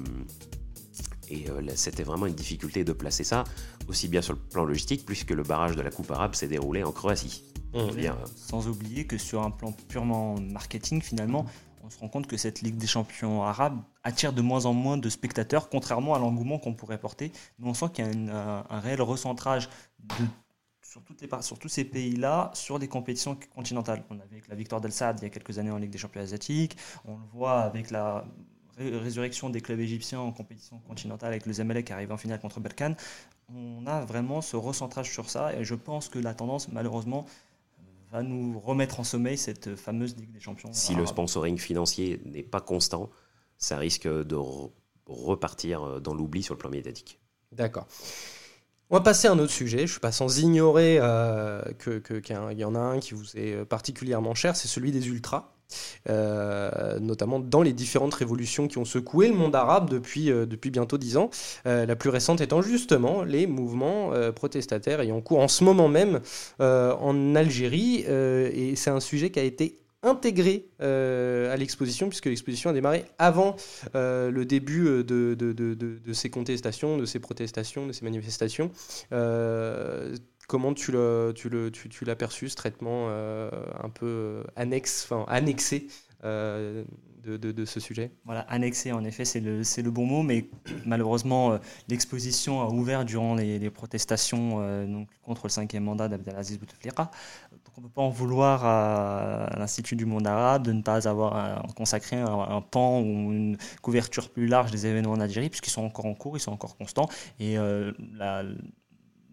et euh, c'était vraiment une difficulté de placer ça, aussi bien sur le plan logistique, puisque le barrage de la Coupe arabe s'est déroulé en Croatie. Mmh. Sans oublier que sur un plan purement marketing, finalement, se rend compte que cette Ligue des champions arabes attire de moins en moins de spectateurs, contrairement à l'engouement qu'on pourrait porter. Nous, on sent qu'il y a un, réel recentrage sur, toutes les, tous ces pays-là sur des compétitions continentales. On avait la victoire d'El Saad il y a quelques années en Ligue des champions asiatiques, on le voit avec la résurrection des clubs égyptiens en compétition continentale avec le Zamalek qui arrive en finale contre Berkane, on a vraiment ce recentrage sur ça et je pense que la tendance, malheureusement, va nous remettre en sommeil cette fameuse Ligue des Champions. Si le sponsoring financier n'est pas constant, ça risque de repartir dans l'oubli sur le plan médiatique. D'accord. On va passer à un autre sujet. Je ne suis pas sans ignorer euh, qu'il y en a un qui vous est particulièrement cher, c'est celui des ultras. Euh, notamment dans les différentes révolutions qui ont secoué le monde arabe depuis, euh, depuis bientôt dix ans. la plus récente étant justement les mouvements protestataires ayant cours en ce moment même en Algérie. et c'est un sujet qui a été intégré euh, à l'exposition, puisque l'exposition a démarré avant euh, le début euh, de, ces contestations, de ces protestations, de ces manifestations. Comment tu l'as perçu, ce traitement un peu annexe, enfin, annexé de, de, ce sujet? Voilà, annexé, en effet, c'est le, bon mot, mais malheureusement, l'exposition a ouvert durant les, protestations donc, contre le cinquième mandat d'Abdelaziz Bouteflika on ne peut pas en vouloir à, l'Institut du monde arabe de ne pas avoir consacré un, pan ou une couverture plus large des événements en Algérie, puisqu'ils sont encore en cours, ils sont encore constants. Et euh,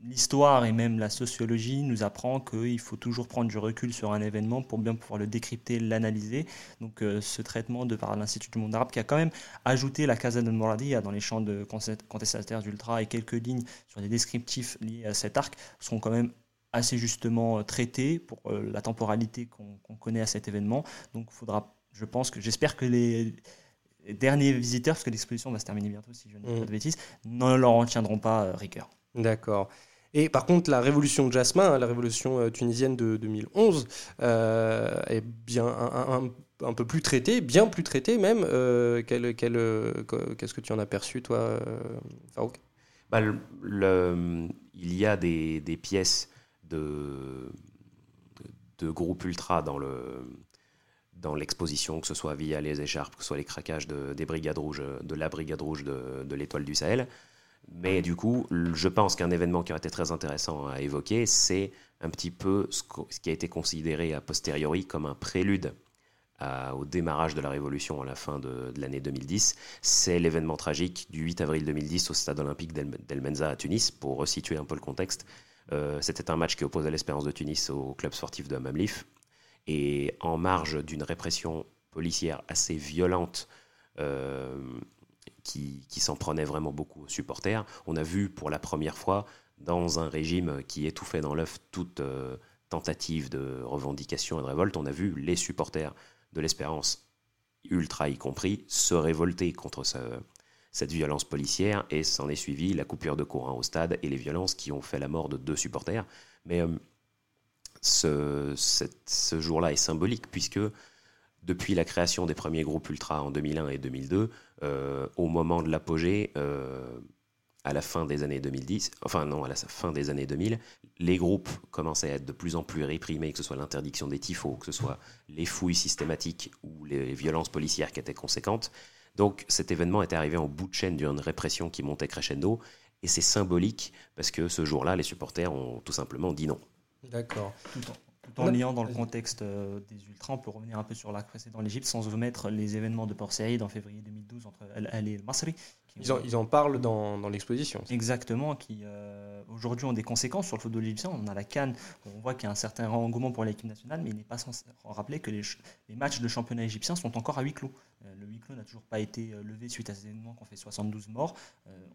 l'histoire et même la sociologie nous apprend qu'il faut toujours prendre du recul sur un événement pour bien pouvoir le décrypter, l'analyser. Donc euh, ce traitement de par l'Institut du monde arabe qui a quand même ajouté la Casa de Moradia dans les champs de contestataires d'Ultra et quelques lignes sur des descriptifs liés à cet arc sont quand même assez justement euh, traité pour euh, la temporalité qu'on connaît à cet événement. Donc, il faudra, je pense que j'espère que les derniers visiteurs, parce que l'exposition va se terminer bientôt si je ne dis pas de mmh. bêtises, ne leur en tiendront pas rigueur. D'accord. Et par contre, la révolution de Jasmin, hein, la révolution tunisienne de 2011, est bien un, peu plus traitée, bien plus traitée même. Qu'est-ce que tu en as perçu, toi, Farouk? Bah, Il y a des, pièces de, de, groupes ultra dans le dans l'exposition, que ce soit via les écharpes, que ce soit les craquages de, la brigade rouge de l'étoile du Sahel. Mais du coup, je pense qu'un événement qui aurait été très intéressant à évoquer, c'est un petit peu ce, qui a été considéré a posteriori comme un prélude au démarrage de la Révolution à la fin de, l'année 2010. C'est l'événement tragique du 8 avril 2010 au stade olympique d'El Menza à Tunis, pour resituer un peu le contexte. Euh, c'était un match qui opposait l'Espérance de Tunis au club sportif de Mamlif. Et en marge d'une répression policière assez violente euh, qui, s'en prenait vraiment beaucoup aux supporters, on a vu pour la première fois, dans un régime qui étouffait dans l'œuf toute euh, tentative de revendication et de révolte, on a vu les supporters de l'Espérance, ultra y compris, se révolter contre ce, cette violence policière et s'en est suivi la coupure de courant au stade et les violences qui ont fait la mort de deux supporters. Mais euh, ce jour-là est symbolique puisque depuis la création des premiers groupes ultra en 2001 et 2002, euh, au moment de l'apogée, euh, à la fin des années 2010, enfin non, à la fin des années 2000, les groupes commençaient à être de plus en plus réprimés, que ce soit l'interdiction des tifos, que ce soit les fouilles systématiques ou les violences policières qui étaient conséquentes. Donc cet événement était arrivé en bout de chaîne d'une répression qui montait crescendo, et c'est symbolique parce que ce jour-là, les supporters ont tout simplement dit non. D'accord. Tout en, liant dans le contexte euh, des ultras, on peut revenir un peu sur la précédente l'Égypte sans omettre les événements de Port Saïd en février 2012 entre Al et le Masri. Ils en, ils en, parlent dans, dans l'exposition. Exactement, qui euh, aujourd'hui ont des conséquences sur le football égyptien. On a la Cannes, on voit qu'il y a un certain engouement pour l'équipe nationale, mais il n'est pas sans rappeler que les, les, matchs de championnat égyptien sont encore à huis clos. Euh, le huis clos n'a toujours pas été levé suite à ces événements qui ont fait 72 morts.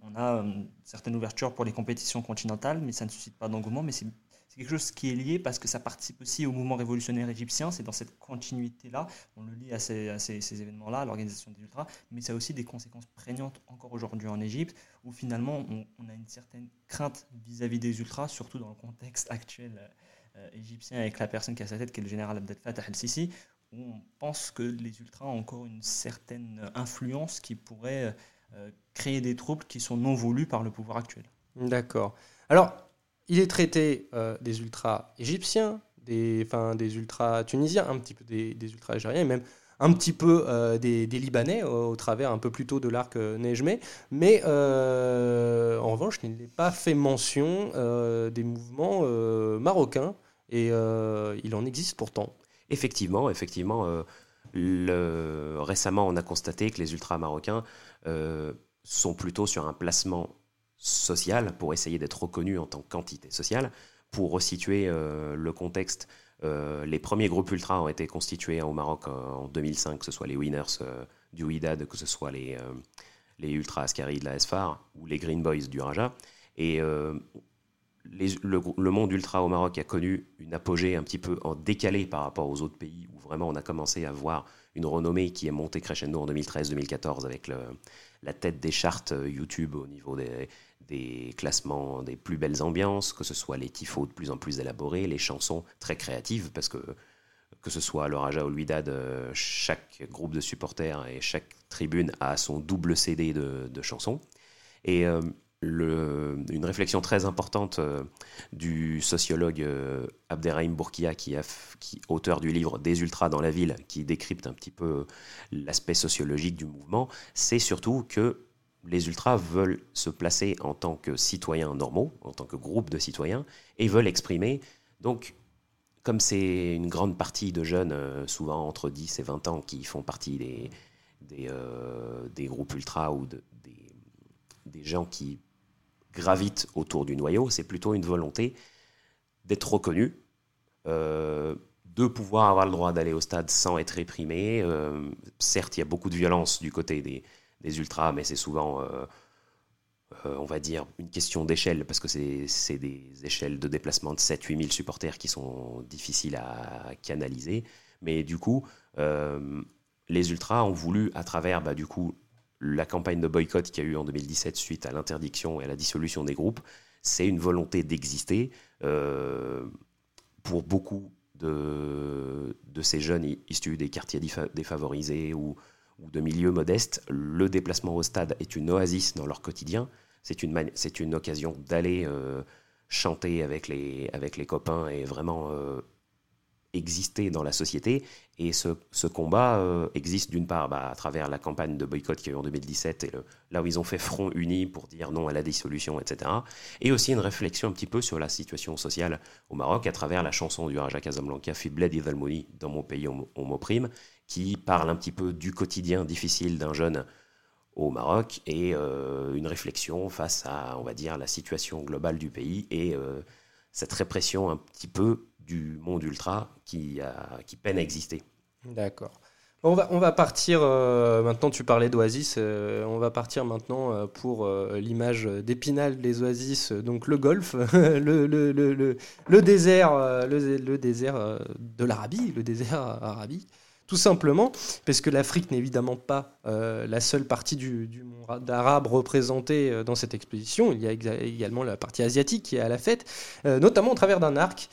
on a une certaine ouverture pour les compétitions continentales, mais ça ne suscite pas d'engouement. Mais c'est c'est quelque chose qui est lié parce que ça participe aussi au mouvement révolutionnaire égyptien. C'est dans cette continuité-là, on le lie à ces, événements-là, à l'organisation des ultras, mais ça a aussi des conséquences prégnantes encore aujourd'hui en Égypte, où finalement on, a une certaine crainte vis-à-vis des ultras, surtout dans le contexte actuel euh, égyptien avec la personne qui a sa tête, qui est le général Abdel Fattah el-Sisi, où on pense que les ultras ont encore une certaine influence qui pourrait euh, créer des troubles qui sont non voulus par le pouvoir actuel. D'accord. Alors, il est traité euh, des ultras égyptiens, des, des ultras tunisiens, un petit peu des, ultras algériens, et même un petit peu euh, des, Libanais au, travers un peu plus tôt de l'arc euh, Nejmé. Mais en revanche, il n'est pas fait mention des mouvements marocains, et il en existe pourtant. Effectivement, effectivement. Récemment, on a constaté que les ultras marocains euh, sont plutôt sur un placement social pour essayer d'être reconnus en tant qu'entité sociale. Pour resituer euh, le contexte, euh, les premiers groupes ultras ont été constitués au Maroc en 2005, que ce soit les Winners du Ouidad, que ce soit les, les Ultra Askari de la SFAR ou les Green Boys du Raja. Et le, monde ultra au Maroc a connu une apogée un petit peu en décalé par rapport aux autres pays vraiment on a commencé à voir une renommée qui est montée crescendo en 2013-2014 avec la tête des charts euh, YouTube au niveau des, classements des plus belles ambiances, que ce soit les tifos de plus en plus élaborés, les chansons très créatives, parce que que ce soit le Raja ou euh, chaque groupe de supporters et chaque tribune a son double CD de, chansons. Et euh, une réflexion très importante euh, du sociologue euh, Abderrahim Bourkia, qui, qui auteur du livre Des ultras dans la ville, qui décrypte un petit peu l'aspect sociologique du mouvement, c'est surtout que les ultras veulent se placer en tant que citoyens normaux, en tant que groupe de citoyens, et veulent exprimer. Donc, comme c'est une grande partie de jeunes, euh, souvent entre 10 et 20 ans, qui font partie des, des, groupes ultras ou des, des gens qui gravite autour du noyau, c'est plutôt une volonté d'être reconnu, euh, de pouvoir avoir le droit d'aller au stade sans être réprimé. Euh, certes, il y a beaucoup de violence du côté des, ultras, mais c'est souvent, euh, on va dire, une question d'échelle, parce que c'est des échelles de déplacement de 7-8 000 supporters qui sont difficiles à canaliser. Mais du coup, les ultras ont voulu, à travers bah, du coup, la campagne de boycott qu'il y a eu en 2017 suite à l'interdiction et à la dissolution des groupes, c'est une volonté d'exister euh, pour beaucoup de, ces jeunes issus des quartiers défavorisés ou, ou, de milieux modestes. Le déplacement au stade est une oasis dans leur quotidien. C'est une, c'est une occasion d'aller euh, chanter avec les, avec les copains et vraiment euh, exister dans la société. Et ce, combat euh, existe d'une part bah, à travers la campagne de boycott qu'il y a eu en 2017, et là où ils ont fait front uni pour dire non à la dissolution, etc. Et aussi une réflexion un petit peu sur la situation sociale au Maroc à travers la chanson du Raja Casablanca, Fibled Idalmouni, dans mon pays on, m'opprime, qui parle un petit peu du quotidien difficile d'un jeune au Maroc et euh, une réflexion face à, on va dire, la situation globale du pays et euh, cette répression un petit peu du monde ultra qui, qui peine à exister. D'accord. On va, on va partir, euh, maintenant tu parlais d'Oasis, euh, on va partir maintenant euh, pour l'image d'Épinal des Oasis, donc le golf, le, le, le, le, désert, le, désert de l'Arabie, le désert tout simplement parce que l'Afrique n'est évidemment pas euh, la seule partie du, monde arabe représentée euh, dans cette exposition. Il y a également la partie asiatique qui est à la fête, euh, notamment au travers d'un arc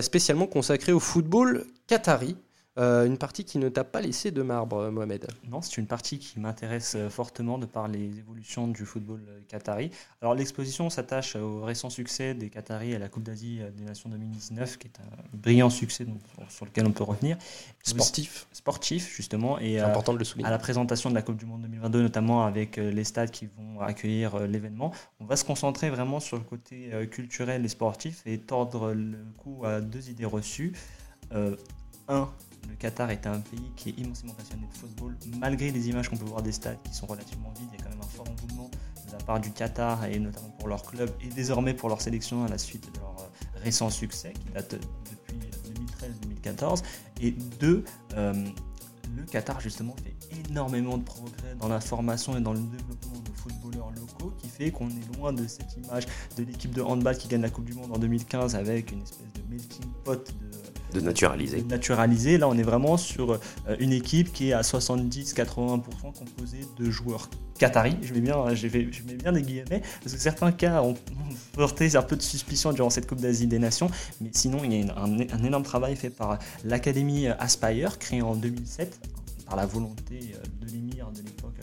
spécialement consacré au football qatari. Euh, une partie qui ne t'a pas laissé de marbre, euh, Mohamed Non, c'est une partie qui m'intéresse euh, fortement de par les évolutions du football qatari. Alors l'exposition s'attache au récent succès des Qataris à la Coupe d'Asie des Nations 2019, qui est un brillant succès sur, lequel on peut revenir. Sportif. Sportif, justement. Et important de le souligner. À la présentation de la Coupe du Monde 2022, notamment avec les stades qui vont accueillir l'événement, on va se concentrer vraiment sur le côté culturel et sportif et tordre le coup à deux idées reçues. un, le Qatar est un pays qui est immensément passionné de football. Malgré les images qu'on peut voir des stades qui sont relativement vides, il y a quand même un fort engouement de la part du Qatar et notamment pour leur club et désormais pour leur sélection à la suite de leur euh, récent succès qui date depuis 2013-2014. Et deux, euh, le Qatar justement fait énormément de progrès dans la formation et dans le développement de footballeurs locaux qui fait qu'on est loin de cette image de l'équipe de handball qui gagne la Coupe du Monde en 2015 avec une espèce de melting pot de de naturaliser. naturaliser. Là, on est vraiment sur euh, une équipe qui est à 70-80% composée de joueurs qataris. Je mets bien, je mets, bien des guillemets, parce que certains cas ont, porté un peu de suspicion durant cette Coupe d'Asie des Nations. Mais sinon, il y a un, énorme travail fait par l'Académie Aspire, créée en 2007, par la volonté euh, de l'émir de l'époque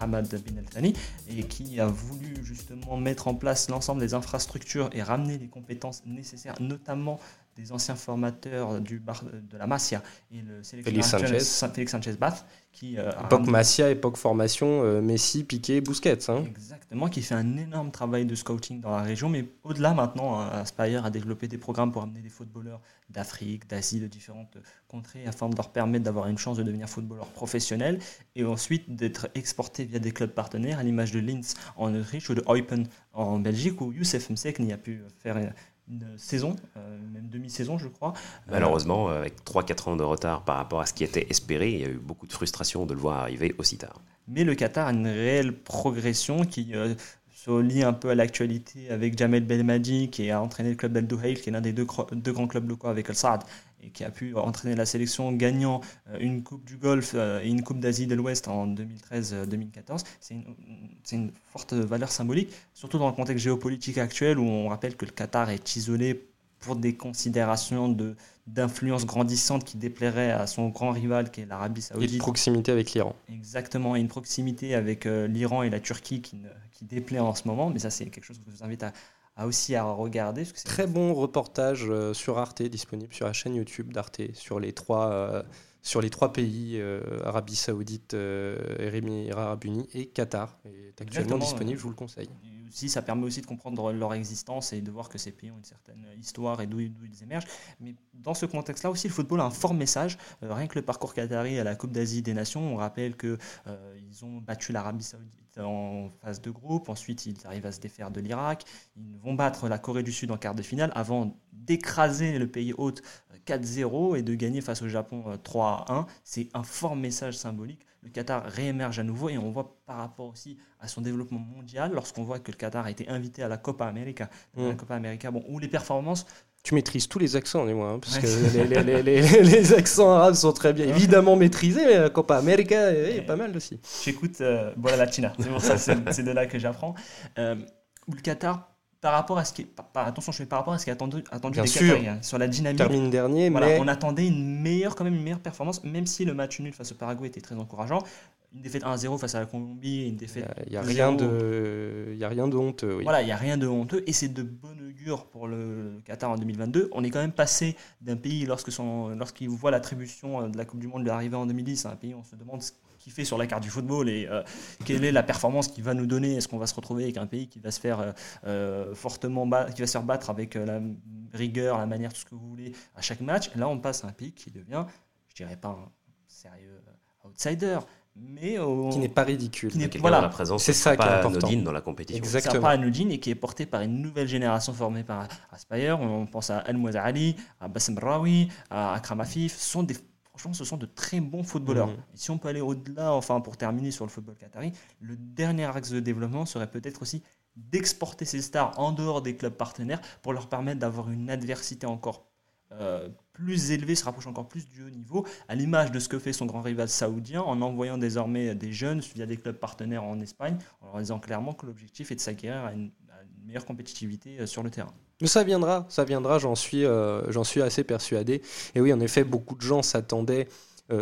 Hamad bin El Thani, et qui a voulu justement mettre en place l'ensemble des infrastructures et ramener les compétences nécessaires, notamment des anciens formateurs du bar de la Masia et le Félix Sanchez, Félix Sanchez Bath, qui euh, époque Masia, époque formation, euh, Messi, Piqué, Busquets. Hein. Exactement, qui fait un énorme travail de scouting dans la région, mais au-delà maintenant, hein, Aspire a développé des programmes pour amener des footballeurs d'Afrique, d'Asie, de différentes contrées, afin de leur permettre d'avoir une chance de devenir footballeur professionnel et ensuite d'être exportés via des clubs partenaires, à l'image de Linz en Autriche ou de Eupen en Belgique, où Youssef Msek n'y a pu faire une saison, euh, même demi-saison je crois. Malheureusement, euh, avec 3-4 ans de retard par rapport à ce qui était espéré, il y a eu beaucoup de frustration de le voir arriver aussi tard. Mais le Qatar a une réelle progression qui euh, se lie un peu à l'actualité avec Jamel Belmadi qui a entraîné le club d'Al Duhail, qui est l'un des deux, deux, grands clubs locaux avec Al Saad et qui a pu entraîner la sélection gagnant euh, une Coupe du Golfe euh, et une Coupe d'Asie de l'Ouest en 2013-2014. C'est une, forte valeur symbolique, surtout dans le contexte géopolitique actuel où on rappelle que le Qatar est isolé pour des considérations d'influence grandissante qui déplairait à son grand rival qui est l'Arabie Saoudite. Et de proximité avec l'Iran. Exactement, et une proximité avec euh, l'Iran et la Turquie qui, qui déplaît en ce moment, mais ça c'est quelque chose que je vous invite à, à aussi à regarder. Très bon reportage euh, sur Arte, disponible sur la chaîne YouTube d'Arte, sur les trois, euh, sur les trois pays, euh, Arabie Saoudite, Émirats Arabes Unis et Qatar. est actuellement disponible, je vous le conseille. aussi, ça permet aussi de comprendre leur existence et de voir que ces pays ont une certaine histoire et d'où ils émergent. Mais dans ce contexte-là aussi, le football a un fort message. rien que le parcours qatari à la Coupe d'Asie des Nations, on rappelle qu'ils ils ont battu l'Arabie Saoudite en phase de groupe. Ensuite, ils arrivent à se défaire de l'Irak. Ils vont battre la Corée du Sud en quart de finale avant d'écraser le pays hôte 4-0 et de gagner face au Japon 3-1. Euh, C'est un fort message symbolique. Le Qatar réémerge à nouveau et on voit par rapport aussi à son développement mondial, lorsqu'on voit que le Qatar a été invité à la Copa América, la mm. Copa América, bon, où les performances tu maîtrises tous les accents, dis-moi, hein, parce que les, les, les, accents arabes sont très bien, évidemment maîtrisés, mais la Copa América est, pas mal aussi. J'écoute euh, Bola Latina, c'est pour ça, c'est de là que j'apprends. Euh, le Qatar, par rapport à ce qui est, par, attention, je fais par rapport à ce qui est attendu, attendu des Qatariens sur la dynamique. Termine dernier, mais on attendait une meilleure, quand même une meilleure performance, même si le match nul face au Paraguay était très encourageant une défaite 1-0 face à la Colombie, une défaite. Il n'y a, rien de, il y a rien de honteux. Voilà, il n'y a rien de honteux et c'est de bon augure pour le Qatar en 2022. On est quand même passé d'un pays lorsque lorsqu'il voit l'attribution euh, de la Coupe du Monde arriver en 2010, un pays on se demande fait sur la carte du football et euh, quelle est la performance qu'il va nous donner? Est-ce qu'on va se retrouver avec un pays qui va se faire euh, fortement qui va se faire battre avec la rigueur, la manière, tout ce que vous voulez à chaque match? Là, on passe à un pays qui devient, je dirais pas un sérieux outsider, mais qui n'est pas ridicule. voilà, la présence c'est ça qui est important dans la compétition. Exactement. pas anodine et qui est porté par une nouvelle génération formée par Aspire. On pense à El Ali, à Bassem Rawi, à Akram Afif. Ce sont des franchement, ce sont de très bons footballeurs. Et si on peut aller au-delà, enfin pour terminer sur le football qatari, le dernier axe de développement serait peut-être aussi d'exporter ces stars en dehors des clubs partenaires pour leur permettre d'avoir une adversité encore euh, plus élevé, se rapproche encore plus du haut niveau, à l'image de ce que fait son grand rival saoudien, en envoyant désormais des jeunes via des clubs partenaires en Espagne, en leur disant clairement que l'objectif est de s'acquérir à, une, meilleure compétitivité euh, sur le terrain. Ça viendra, ça viendra, j'en suis, euh, suis assez persuadé. Et oui, en effet, beaucoup de gens s'attendaient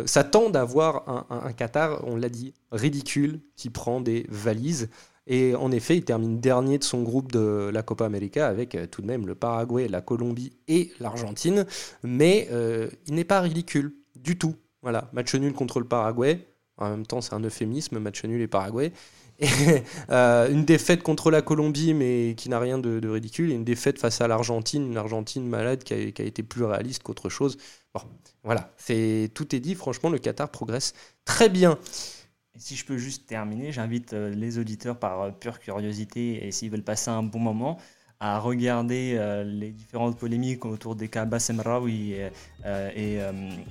s'attendent à voir un, Qatar, on l'a dit, ridicule, qui prend des valises. Et en effet, il termine dernier de son groupe de la Copa América avec euh, tout de même le Paraguay, la Colombie et l'Argentine. Mais euh, il n'est pas ridicule du tout. Voilà, match nul contre le Paraguay. En même temps, c'est un euphémisme, match nul et Paraguay. Euh, une défaite contre la Colombie, mais qui n'a rien de, ridicule. Et une défaite face à l'Argentine, une Argentine malade qui a, été plus réaliste qu'autre chose. Bon, voilà, c'est tout est dit. Franchement, le Qatar progresse très bien. Si je peux juste terminer, j'invite euh, les auditeurs par euh, pure curiosité et s'ils veulent passer un bon moment à regarder euh, les différentes polémiques autour des cas Bassem Raoui et,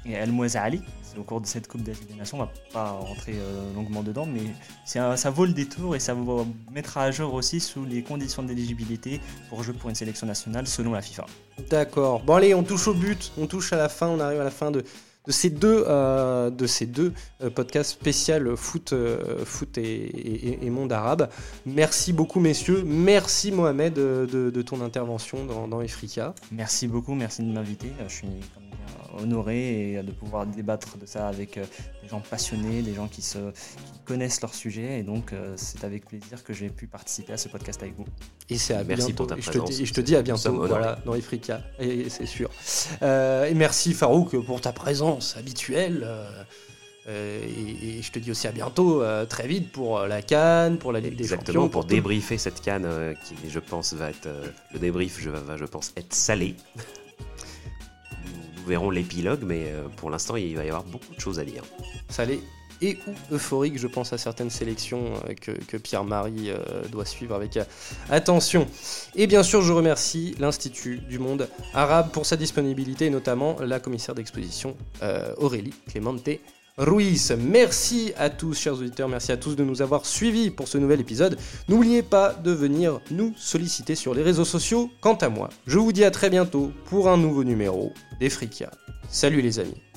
El Mouazali. Au cours de cette Coupe des Nations, on ne va pas rentrer longuement dedans, mais ça vaut le détour et ça vous mettra à jour aussi sous les conditions d'éligibilité pour jouer pour une sélection nationale selon la FIFA. D'accord. Bon allez, on touche au but, on touche à la fin, on arrive à la fin de, de ces deux, euh, de ces deux euh, podcasts spécial foot, euh, foot et, monde arabe. Merci beaucoup, messieurs. Merci, Mohamed, de, ton intervention dans, dans Efrika. Merci beaucoup, merci de m'inviter. Je suis honoré et de pouvoir débattre de ça avec des gens passionnés, des gens qui, se, connaissent leur sujet. Et donc, c'est avec plaisir que j'ai pu participer à ce podcast avec vous. Et c'est à merci bientôt. Pour ta et je, présence. te dis, je te dis à bientôt voilà, dans Ifrika, et c'est sûr. et merci Farouk pour ta présence habituelle. Euh, et, et, je te dis aussi à bientôt, euh, très vite, pour euh, la Cannes, pour la Ligue des Champions. Exactement, pour, débriefer cette Cannes qui, je pense, va être. le débrief je, va, je pense, être salé. Nous, verrons l'épilogue, mais pour l'instant, il va y avoir beaucoup de choses à dire. Salé et ou euphorique, je pense à certaines sélections que, que Pierre-Marie doit suivre avec attention. Et bien sûr, je remercie l'Institut du monde arabe pour sa disponibilité, et notamment la commissaire d'exposition Aurélie Clémente Ruiz. Merci à tous, chers auditeurs, merci à tous de nous avoir suivis pour ce nouvel épisode. N'oubliez pas de venir nous solliciter sur les réseaux sociaux. Quant à moi, je vous dis à très bientôt pour un nouveau numéro des Salut les amis.